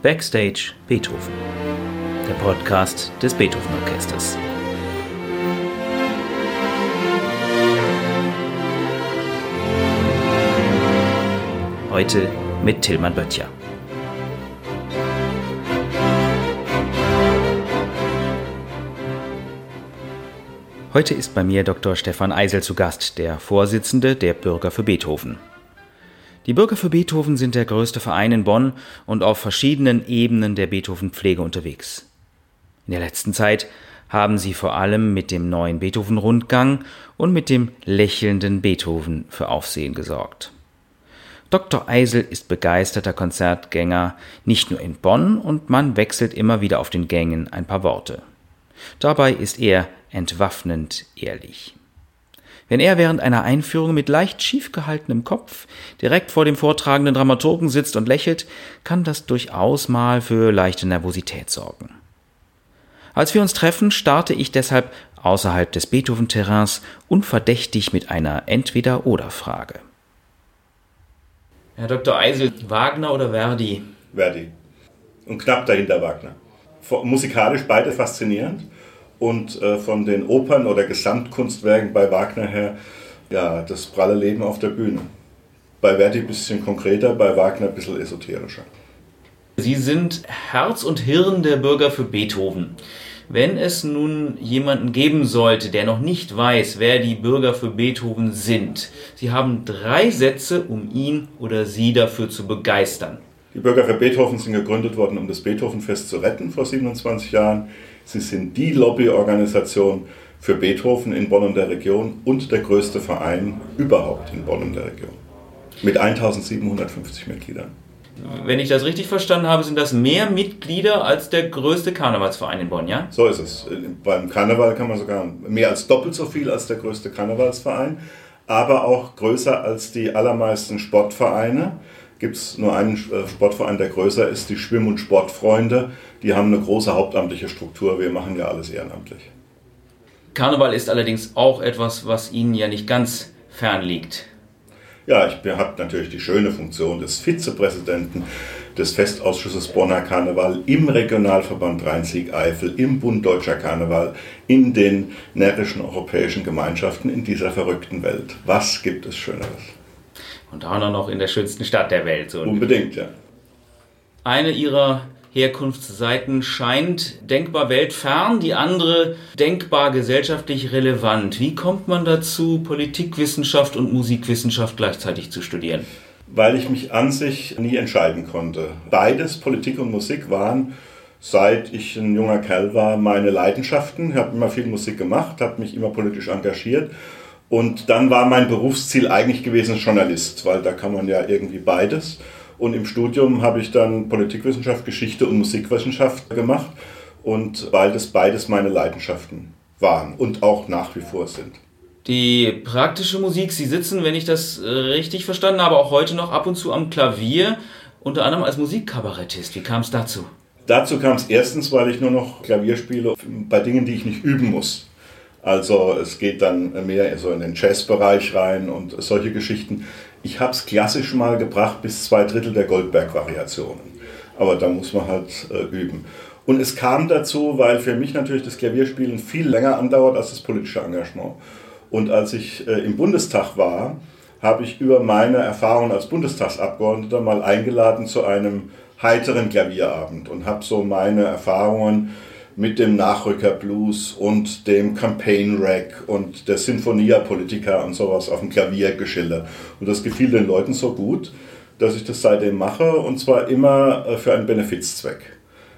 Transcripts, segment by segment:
Backstage Beethoven, der Podcast des Beethoven Orchesters. Heute mit Tillmann Böttcher. Heute ist bei mir Dr. Stefan Eisel zu Gast, der Vorsitzende der Bürger für Beethoven. Die Bürger für Beethoven sind der größte Verein in Bonn und auf verschiedenen Ebenen der Beethoven-Pflege unterwegs. In der letzten Zeit haben sie vor allem mit dem neuen Beethoven-Rundgang und mit dem lächelnden Beethoven für Aufsehen gesorgt. Dr. Eisel ist begeisterter Konzertgänger, nicht nur in Bonn, und man wechselt immer wieder auf den Gängen ein paar Worte. Dabei ist er entwaffnend ehrlich. Wenn er während einer Einführung mit leicht schief gehaltenem Kopf direkt vor dem vortragenden Dramaturgen sitzt und lächelt, kann das durchaus mal für leichte Nervosität sorgen. Als wir uns treffen, starte ich deshalb außerhalb des Beethoven-Terrains unverdächtig mit einer Entweder-oder-Frage. Herr Dr. Eisel, Wagner oder Verdi? Verdi. Und knapp dahinter Wagner. Musikalisch beide faszinierend und äh, von den Opern oder Gesamtkunstwerken bei Wagner her, ja, das pralle Leben auf der Bühne. Bei Verdi ein bisschen konkreter, bei Wagner ein bisschen esoterischer. Sie sind Herz und Hirn der Bürger für Beethoven. Wenn es nun jemanden geben sollte, der noch nicht weiß, wer die Bürger für Beethoven sind, Sie haben drei Sätze, um ihn oder sie dafür zu begeistern. Die Bürger für Beethoven sind gegründet worden, um das Beethovenfest zu retten vor 27 Jahren. Sie sind die Lobbyorganisation für Beethoven in Bonn und der Region und der größte Verein überhaupt in Bonn und der Region. Mit 1750 Mitgliedern. Wenn ich das richtig verstanden habe, sind das mehr Mitglieder als der größte Karnevalsverein in Bonn, ja? So ist es. Beim Karneval kann man sogar mehr als doppelt so viel als der größte Karnevalsverein, aber auch größer als die allermeisten Sportvereine gibt es nur einen äh, Sportverein, der größer ist, die Schwimm- und Sportfreunde. Die haben eine große hauptamtliche Struktur. Wir machen ja alles ehrenamtlich. Karneval ist allerdings auch etwas, was Ihnen ja nicht ganz fern liegt. Ja, ich habe natürlich die schöne Funktion des Vizepräsidenten des Festausschusses Bonner Karneval im Regionalverband Rhein-Sieg-Eifel, im Bund Deutscher Karneval, in den närrischen europäischen Gemeinschaften in dieser verrückten Welt. Was gibt es Schöneres? Und auch noch in der schönsten Stadt der Welt. So Unbedingt, ja. Eine ihrer Herkunftsseiten scheint denkbar weltfern, die andere denkbar gesellschaftlich relevant. Wie kommt man dazu, Politikwissenschaft und Musikwissenschaft gleichzeitig zu studieren? Weil ich mich an sich nie entscheiden konnte. Beides, Politik und Musik, waren seit ich ein junger Kerl war meine Leidenschaften. Ich habe immer viel Musik gemacht, habe mich immer politisch engagiert und dann war mein Berufsziel eigentlich gewesen Journalist, weil da kann man ja irgendwie beides. Und im Studium habe ich dann Politikwissenschaft, Geschichte und Musikwissenschaft gemacht. Und weil das beides meine Leidenschaften waren und auch nach wie vor sind. Die praktische Musik, Sie sitzen, wenn ich das äh, richtig verstanden habe, auch heute noch ab und zu am Klavier, unter anderem als Musikkabarettist. Wie kam es dazu? Dazu kam es erstens, weil ich nur noch Klavier spiele bei Dingen, die ich nicht üben muss. Also es geht dann mehr so in den Jazzbereich rein und solche Geschichten. Ich habe es klassisch mal gebracht bis zwei Drittel der Goldberg-Variationen. Aber da muss man halt äh, üben. Und es kam dazu, weil für mich natürlich das Klavierspielen viel länger andauert als das politische Engagement. Und als ich äh, im Bundestag war, habe ich über meine Erfahrungen als Bundestagsabgeordneter mal eingeladen zu einem heiteren Klavierabend und habe so meine Erfahrungen mit dem Nachrücker Blues und dem Campaign Rack und der Sinfonia Politica und sowas auf dem Klavier geschildert. Und das gefiel den Leuten so gut, dass ich das seitdem mache und zwar immer äh, für einen Benefizzweck.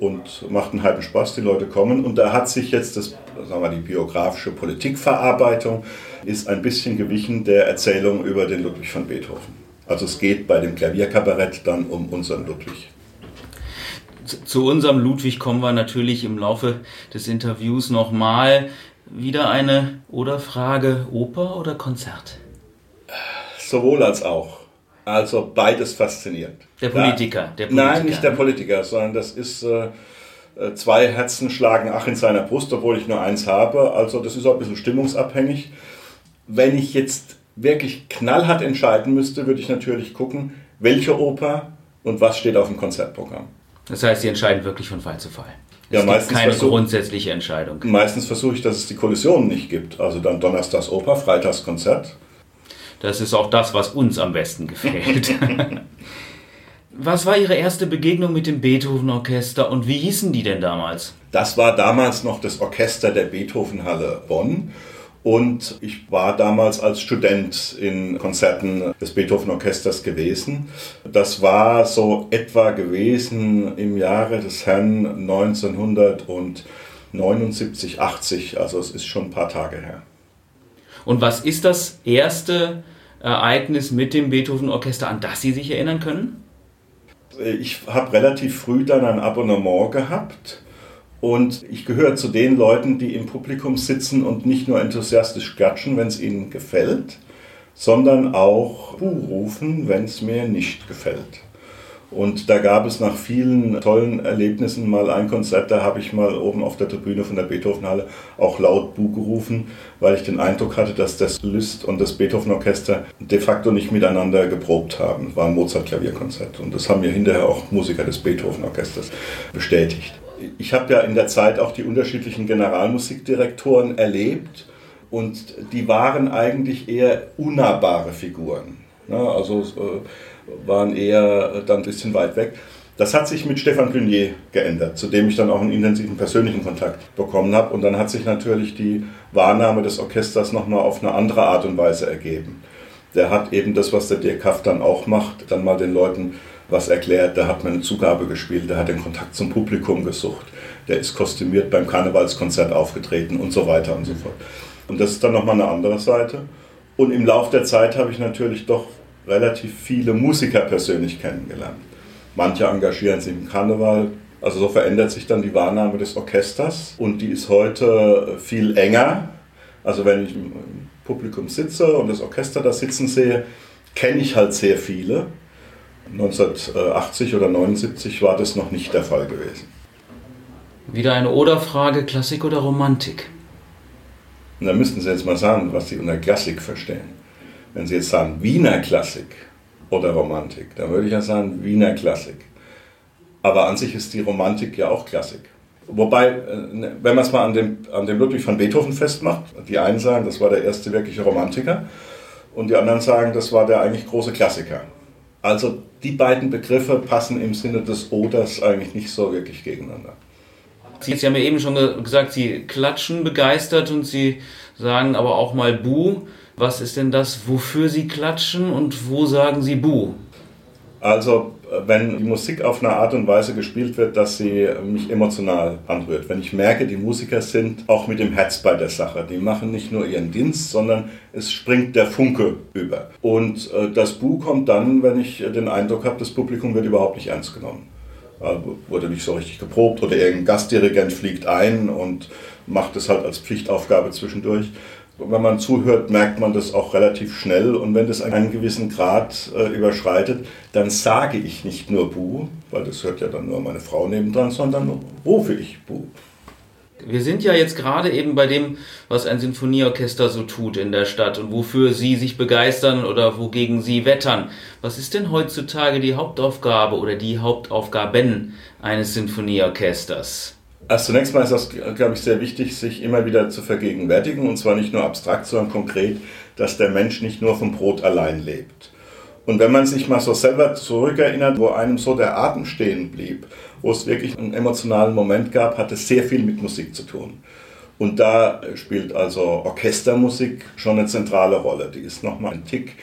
Und macht einen halben Spaß, die Leute kommen. Und da hat sich jetzt das, sagen wir, die biografische Politikverarbeitung ist ein bisschen gewichen der Erzählung über den Ludwig von Beethoven. Also es geht bei dem Klavierkabarett dann um unseren Ludwig. Zu unserem Ludwig kommen wir natürlich im Laufe des Interviews nochmal. Wieder eine oder Frage, Oper oder Konzert? Sowohl als auch. Also beides faszinierend. Der Politiker, der Politiker. Nein, nicht der Politiker, sondern das ist äh, äh, zwei Herzen schlagen ach in seiner Brust, obwohl ich nur eins habe. Also das ist auch ein bisschen stimmungsabhängig. Wenn ich jetzt wirklich knallhart entscheiden müsste, würde ich natürlich gucken, welche Oper und was steht auf dem Konzertprogramm. Das heißt, Sie entscheiden wirklich von Fall zu Fall. Es ja, meistens keine grundsätzliche Entscheidung. Meistens versuche ich, dass es die Kollisionen nicht gibt. Also dann Donnerstags Oper, Freitags Konzert. Das ist auch das, was uns am besten gefällt. was war Ihre erste Begegnung mit dem Beethoven-Orchester und wie hießen die denn damals? Das war damals noch das Orchester der Beethovenhalle Bonn. Und ich war damals als Student in Konzerten des Beethoven-Orchesters gewesen. Das war so etwa gewesen im Jahre des Herrn 1979, 80. Also es ist schon ein paar Tage her. Und was ist das erste Ereignis mit dem Beethoven-Orchester, an das Sie sich erinnern können? Ich habe relativ früh dann ein Abonnement gehabt und ich gehöre zu den Leuten, die im Publikum sitzen und nicht nur enthusiastisch klatschen, wenn es ihnen gefällt, sondern auch Buh rufen, wenn es mir nicht gefällt. Und da gab es nach vielen tollen Erlebnissen mal ein Konzert, da habe ich mal oben auf der Tribüne von der Beethovenhalle auch laut Buh gerufen, weil ich den Eindruck hatte, dass das Lüst und das Beethoven-Orchester de facto nicht miteinander geprobt haben. War ein Mozart-Klavierkonzert. Und das haben mir hinterher auch Musiker des Beethoven-Orchesters bestätigt ich habe ja in der Zeit auch die unterschiedlichen Generalmusikdirektoren erlebt und die waren eigentlich eher unnahbare Figuren. Ne? Also äh, waren eher dann ein bisschen weit weg. Das hat sich mit Stefan Clunier geändert, zu dem ich dann auch einen intensiven persönlichen Kontakt bekommen habe. Und dann hat sich natürlich die Wahrnahme des Orchesters nochmal auf eine andere Art und Weise ergeben. Der hat eben das, was der Dirk Haft dann auch macht, dann mal den Leuten was erklärt, da hat man eine Zugabe gespielt, der hat den Kontakt zum Publikum gesucht, der ist kostümiert beim Karnevalskonzert aufgetreten und so weiter und so fort. Und das ist dann nochmal eine andere Seite. Und im Laufe der Zeit habe ich natürlich doch relativ viele Musiker persönlich kennengelernt. Manche engagieren sich im Karneval. Also so verändert sich dann die Wahrnahme des Orchesters und die ist heute viel enger. Also wenn ich Publikum sitze und das Orchester da sitzen sehe, kenne ich halt sehr viele 1980 oder 79 war das noch nicht der Fall gewesen. Wieder eine Oder-Frage, Klassik oder Romantik? Und da müssten Sie jetzt mal sagen, was Sie unter Klassik verstehen. Wenn Sie jetzt sagen Wiener Klassik oder Romantik, dann würde ich ja sagen Wiener Klassik. Aber an sich ist die Romantik ja auch Klassik. Wobei, äh, wenn man es mal an dem, an dem Ludwig van Beethoven festmacht, die einen sagen, das war der erste wirkliche Romantiker und die anderen sagen, das war der eigentlich große Klassiker. Also die beiden Begriffe passen im Sinne des Oders eigentlich nicht so wirklich gegeneinander. Sie, haben ja eben schon gesagt, Sie klatschen begeistert und Sie sagen aber auch mal Buh. Was ist denn das, wofür Sie klatschen und wo sagen Sie Buh? Also wenn die Musik auf eine Art und Weise gespielt wird, dass sie mich emotional anrührt. Wenn ich merke, die Musiker sind auch mit dem Herz bei der Sache. Die machen nicht nur ihren Dienst, sondern es springt der Funke über. Und äh, das Bu kommt dann, wenn ich den Eindruck habe, das Publikum wird überhaupt nicht ernst genommen. Also wurde nicht so richtig geprobt oder irgendein Gastdirigent fliegt ein und macht es halt als Pflichtaufgabe zwischendurch wenn man zuhört, merkt man das auch relativ schnell. Und wenn das einen gewissen Grad äh, überschreitet, dann sage ich nicht nur Bu, weil das hört ja dann nur meine Frau nebendran, sondern rufe ich Bu. Wir sind ja jetzt gerade eben bei dem, was ein Sinfonieorchester so tut in der Stadt und wofür Sie sich begeistern oder wogegen Sie wettern. Was ist denn heutzutage die Hauptaufgabe oder die Hauptaufgaben eines Sinfonieorchesters? Also zunächst mal ist das, glaube ich, sehr wichtig, sich immer wieder zu vergegenwärtigen, und zwar nicht nur abstrakt, sondern konkret, dass der Mensch nicht nur vom Brot allein lebt. Und wenn man sich mal so selber zurückerinnert, wo einem so der Atem stehen blieb, wo es wirklich einen emotionalen Moment gab, hat es sehr viel mit Musik zu tun. Und da spielt also Orchestermusik schon eine zentrale Rolle. Die ist nochmal ein Tick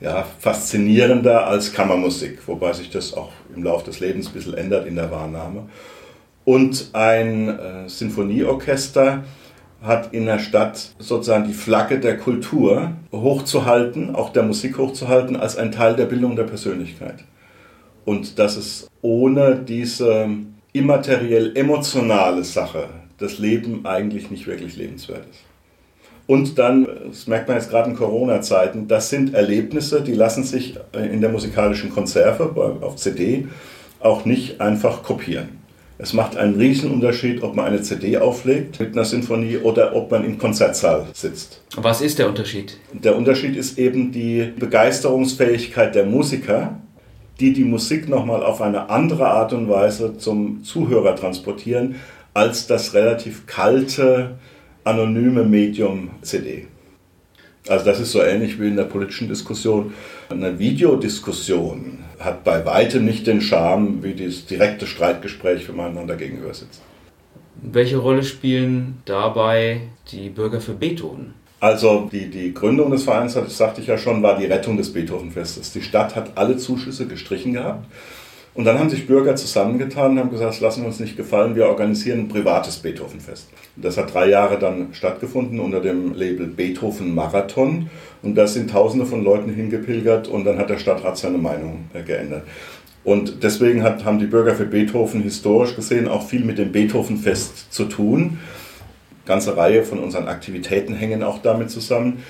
ja, faszinierender als Kammermusik, wobei sich das auch im Laufe des Lebens ein bisschen ändert in der Wahrnahme. Und ein äh, Sinfonieorchester hat in der Stadt sozusagen die Flagge der Kultur hochzuhalten, auch der Musik hochzuhalten, als ein Teil der Bildung der Persönlichkeit. Und dass es ohne diese immateriell emotionale Sache das Leben eigentlich nicht wirklich lebenswert ist. Und dann, das merkt man jetzt gerade in Corona-Zeiten, das sind Erlebnisse, die lassen sich in der musikalischen Konserve auf CD auch nicht einfach kopieren. Es macht einen riesen Unterschied, ob man eine CD auflegt mit einer Sinfonie oder ob man im Konzertsaal sitzt. Was ist der Unterschied? Der Unterschied ist eben die Begeisterungsfähigkeit der Musiker, die die Musik nochmal auf eine andere Art und Weise zum Zuhörer transportieren, als das relativ kalte, anonyme Medium CD. Also das ist so ähnlich wie in der politischen Diskussion. Eine Videodiskussion hat bei weitem nicht den Charme wie das direkte Streitgespräch, wenn man einander gegenüber sitzt. Welche Rolle spielen dabei die Bürger für Beethoven? Also die, die Gründung des Vereins, das sagte ich ja schon, war die Rettung des Beethovenfestes. Die Stadt hat alle Zuschüsse gestrichen gehabt. Und dann haben sich Bürger zusammengetan und haben gesagt, das lassen wir uns nicht gefallen, wir organisieren ein privates Beethovenfest. Das hat drei Jahre dann stattgefunden unter dem Label Beethoven Marathon. Und da sind Tausende von Leuten hingepilgert und dann hat der Stadtrat seine Meinung äh, geändert. Und deswegen hat, haben die Bürger für Beethoven historisch gesehen auch viel mit dem Beethovenfest zu tun ganze Reihe von unseren Aktivitäten hängen auch damit zusammen.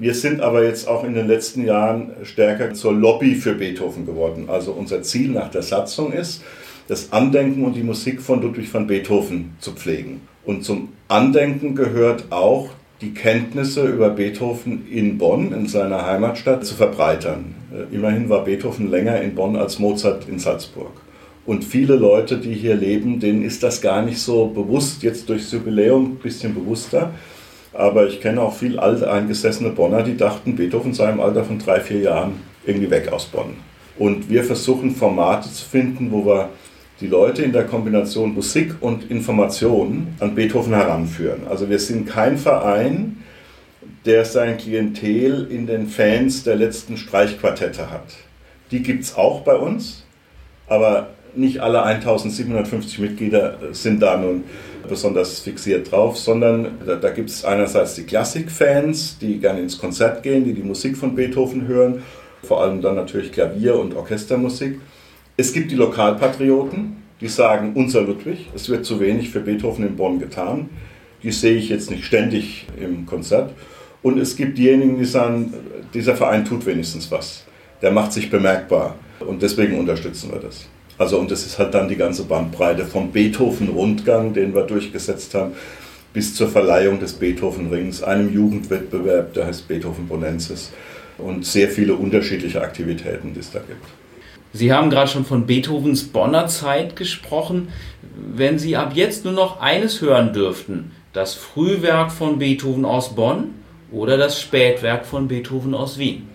Wir sind aber jetzt auch in den letzten Jahren stärker zur Lobby für Beethoven geworden. Also unser Ziel nach der Satzung ist, das Andenken und die Musik von Ludwig van Beethoven zu pflegen. Und zum Andenken gehört auch die Kenntnisse über Beethoven in Bonn, in seiner Heimatstadt, zu verbreitern. Äh, immerhin war Beethoven länger in Bonn als Mozart in Salzburg. Und viele Leute, die hier leben, denen ist das gar nicht so bewusst, jetzt durchs Jubiläum ein bisschen bewusster. Aber ich kenne auch viel alteingesessene Bonner, die dachten, Beethoven sei im Alter von drei, vier Jahren irgendwie weg aus Bonn. Und wir versuchen Formate zu finden, wo wir die Leute in der Kombination Musik und Information an Beethoven heranführen. Also wir sind kein Verein, der sein Klientel in den Fans der letzten Streichquartette hat. Die gibt es auch bei uns, aber nicht alle 1750 Mitglieder sind da nun besonders fixiert drauf, sondern da, da gibt es einerseits die Klassikfans, die gerne ins Konzert gehen, die die Musik von Beethoven hören, vor allem dann natürlich Klavier- und Orchestermusik. Es gibt die Lokalpatrioten, die sagen, unser Ludwig, es wird zu wenig für Beethoven in Bonn getan. Die sehe ich jetzt nicht ständig im Konzert. Und es gibt diejenigen, die sagen, dieser Verein tut wenigstens was. Der macht sich bemerkbar. Und deswegen unterstützen wir das. Also und das ist halt dann die ganze Bandbreite vom Beethoven-Rundgang, den wir durchgesetzt haben, bis zur Verleihung des Beethoven-Rings, einem Jugendwettbewerb, der heißt Beethoven Bonensis und sehr viele unterschiedliche Aktivitäten, die es da gibt. Sie haben gerade schon von Beethovens Bonner Zeit gesprochen. Wenn Sie ab jetzt nur noch eines hören dürften, das Frühwerk von Beethoven aus Bonn oder das Spätwerk von Beethoven aus Wien?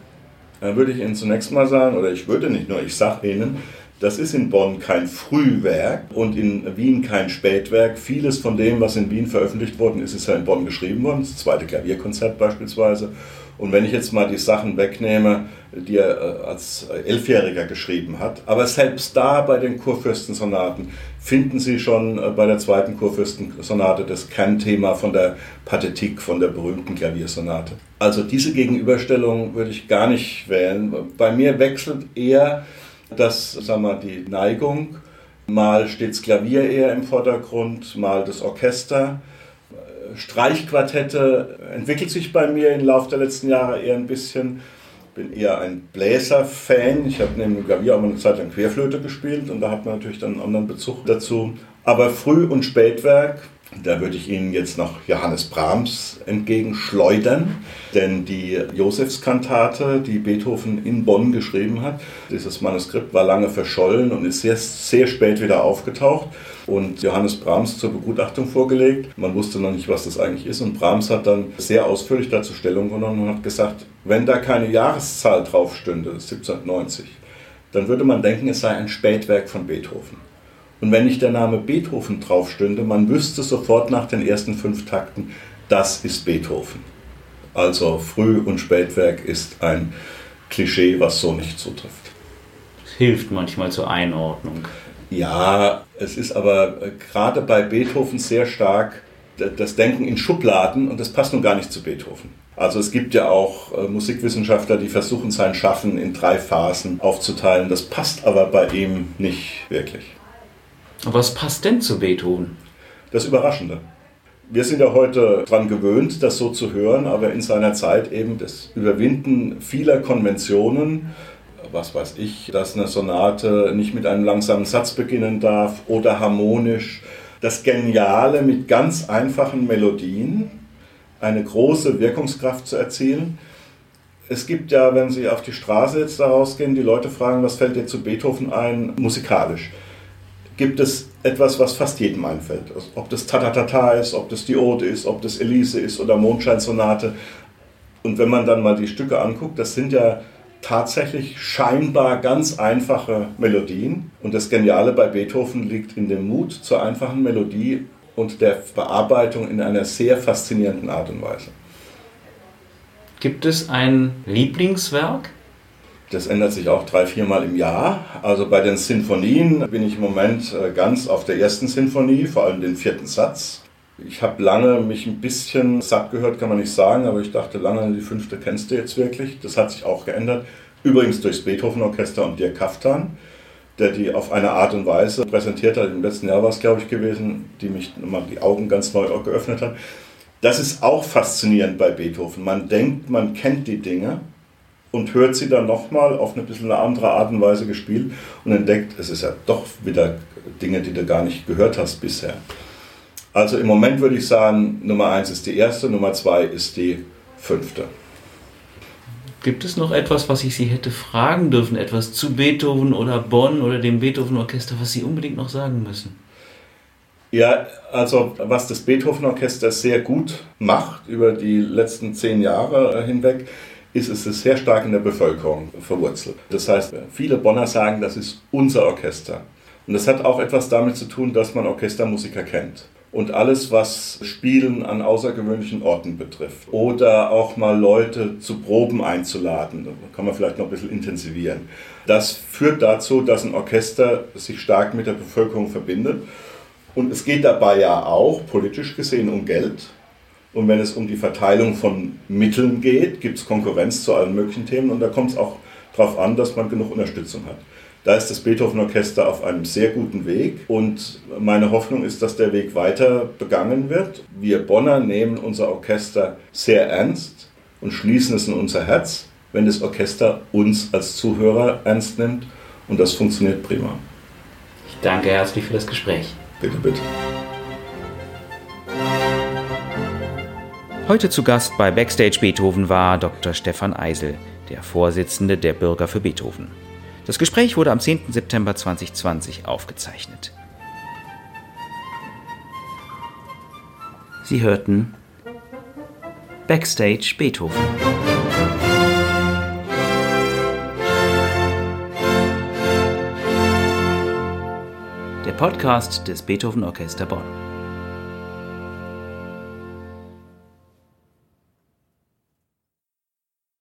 Dann würde ich Ihnen zunächst mal sagen, oder ich würde nicht nur, ich sage Ihnen, das ist in Bonn kein Frühwerk und in Wien kein Spätwerk. Vieles von dem, was in Wien veröffentlicht worden ist, ist ja in Bonn geschrieben worden. Das zweite Klavierkonzert beispielsweise. Und wenn ich jetzt mal die Sachen wegnehme, die er äh, als Elfjähriger geschrieben hat, aber selbst da bei den Kurfürstensonaten finden Sie schon äh, bei der zweiten Kurfürstensonate das Kernthema von der Pathetik, von der berühmten Klaviersonate. Also diese Gegenüberstellung würde ich gar nicht wählen. Bei mir wechselt eher das, sagen wir, die Neigung. Mal steht das Klavier eher im Vordergrund, mal das Orchester. Streichquartette entwickelt sich bei mir im Laufe der letzten Jahre eher ein bisschen. Ich bin eher ein Bläser-Fan. Ich habe neben dem Klavier auch mal eine Zeit lang Querflöte gespielt und da hat man natürlich dann einen anderen Bezug dazu. Aber Früh- und Spätwerk da würde ich Ihnen jetzt noch Johannes Brahms entgegenschleudern, denn die Josefskantate, die Beethoven in Bonn geschrieben hat, dieses Manuskript war lange verschollen und ist sehr, sehr spät wieder aufgetaucht und Johannes Brahms zur Begutachtung vorgelegt. Man wusste noch nicht, was das eigentlich ist und Brahms hat dann sehr ausführlich dazu Stellung genommen und hat gesagt, wenn da keine Jahreszahl drauf stünde, 1790, dann würde man denken, es sei ein Spätwerk von Beethoven. Und wenn nicht der Name Beethoven drauf stünde, man wüsste sofort nach den ersten fünf Takten, das ist Beethoven. Also Früh- und Spätwerk ist ein Klischee, was so nicht zutrifft. Es hilft manchmal zur Einordnung. Ja, es ist aber gerade bei Beethoven sehr stark das Denken in Schubladen und das passt nun gar nicht zu Beethoven. Also es gibt ja auch äh, Musikwissenschaftler, die versuchen sein Schaffen in drei Phasen aufzuteilen. Das passt aber bei ihm nicht wirklich. Was passt denn zu Beethoven? Das Überraschende. Wir sind ja heute daran gewöhnt, das so zu hören, aber in seiner Zeit eben das Überwinden vieler Konventionen, was weiß ich, dass eine Sonate nicht mit einem langsamen Satz beginnen darf oder harmonisch, das Geniale mit ganz einfachen Melodien, eine große Wirkungskraft zu erzielen. Es gibt ja, wenn Sie auf die Straße jetzt da rausgehen, die Leute fragen, was fällt dir zu Beethoven ein, musikalisch. Gibt es etwas, was fast jedem einfällt? Also, ob das Tatatata ist, ob das die Ode ist, ob das Elise ist oder Mondscheinsonate. Und wenn man dann mal die Stücke anguckt, das sind ja tatsächlich scheinbar ganz einfache Melodien. Und das Geniale bei Beethoven liegt in dem Mut zur einfachen Melodie und der Bearbeitung in einer sehr faszinierenden Art und Weise. Gibt es ein Lieblingswerk? Das ändert sich auch drei, viermal im Jahr. Also bei den Sinfonien bin ich im Moment äh, ganz auf der ersten Sinfonie, vor allem den vierten Satz. Ich habe lange mich ein bisschen satt gehört, kann man nicht sagen, aber ich dachte lange, die fünfte kennst du jetzt wirklich. Das hat sich auch geändert. Übrigens durchs Beethoven-Orchester und Dirk Kaftan, der die auf eine Art und Weise präsentiert hat. Im letzten Jahr war es, glaube ich, gewesen, die mich nochmal die Augen ganz neu geöffnet hat. Das ist auch faszinierend bei Beethoven. Man denkt, man kennt die Dinge und hört sie dann nochmal auf eine bisschen eine andere Art und Weise gespielt und entdeckt, es ist ja doch wieder Dinge, die du gar nicht gehört hast bisher. Also im Moment würde ich sagen, Nummer eins ist die erste, Nummer zwei ist die fünfte. Gibt es noch etwas, was ich Sie hätte fragen dürfen? Etwas zu Beethoven oder Bonn oder dem Beethoven-Orchester, was Sie unbedingt noch sagen müssen? Ja, also was das Beethoven-Orchester sehr gut macht über die letzten zehn Jahre hinweg, ist es sehr stark in der Bevölkerung verwurzelt. Das heißt, viele Bonner sagen, das ist unser Orchester. Und das hat auch etwas damit zu tun, dass man Orchestermusiker kennt und alles, was Spielen an außergewöhnlichen Orten betrifft. Oder auch mal Leute zu Proben einzuladen. Kann man vielleicht noch ein bisschen intensivieren. Das führt dazu, dass ein Orchester sich stark mit der Bevölkerung verbindet. Und es geht dabei ja auch, politisch gesehen, um Geld. Und wenn es um die Verteilung von Mitteln geht, gibt es Konkurrenz zu allen möglichen Themen. Und da kommt es auch darauf an, dass man genug Unterstützung hat. Da ist das Beethoven-Orchester auf einem sehr guten Weg und meine Hoffnung ist, dass der Weg weiter begangen wird. Wir Bonner nehmen unser Orchester sehr ernst und schließen es in unser Herz, wenn das Orchester uns als Zuhörer ernst nimmt und das funktioniert prima. Ich danke herzlich für das Gespräch. Bitte, bitte. Heute zu Gast bei Backstage Beethoven war Dr. Stefan Eisel, der Vorsitzende der Bürger für Beethoven. Das Gespräch wurde am 10. September 2020 aufgezeichnet. Sie hörten Backstage Beethoven. Der Podcast des Beethoven Orchester Bonn.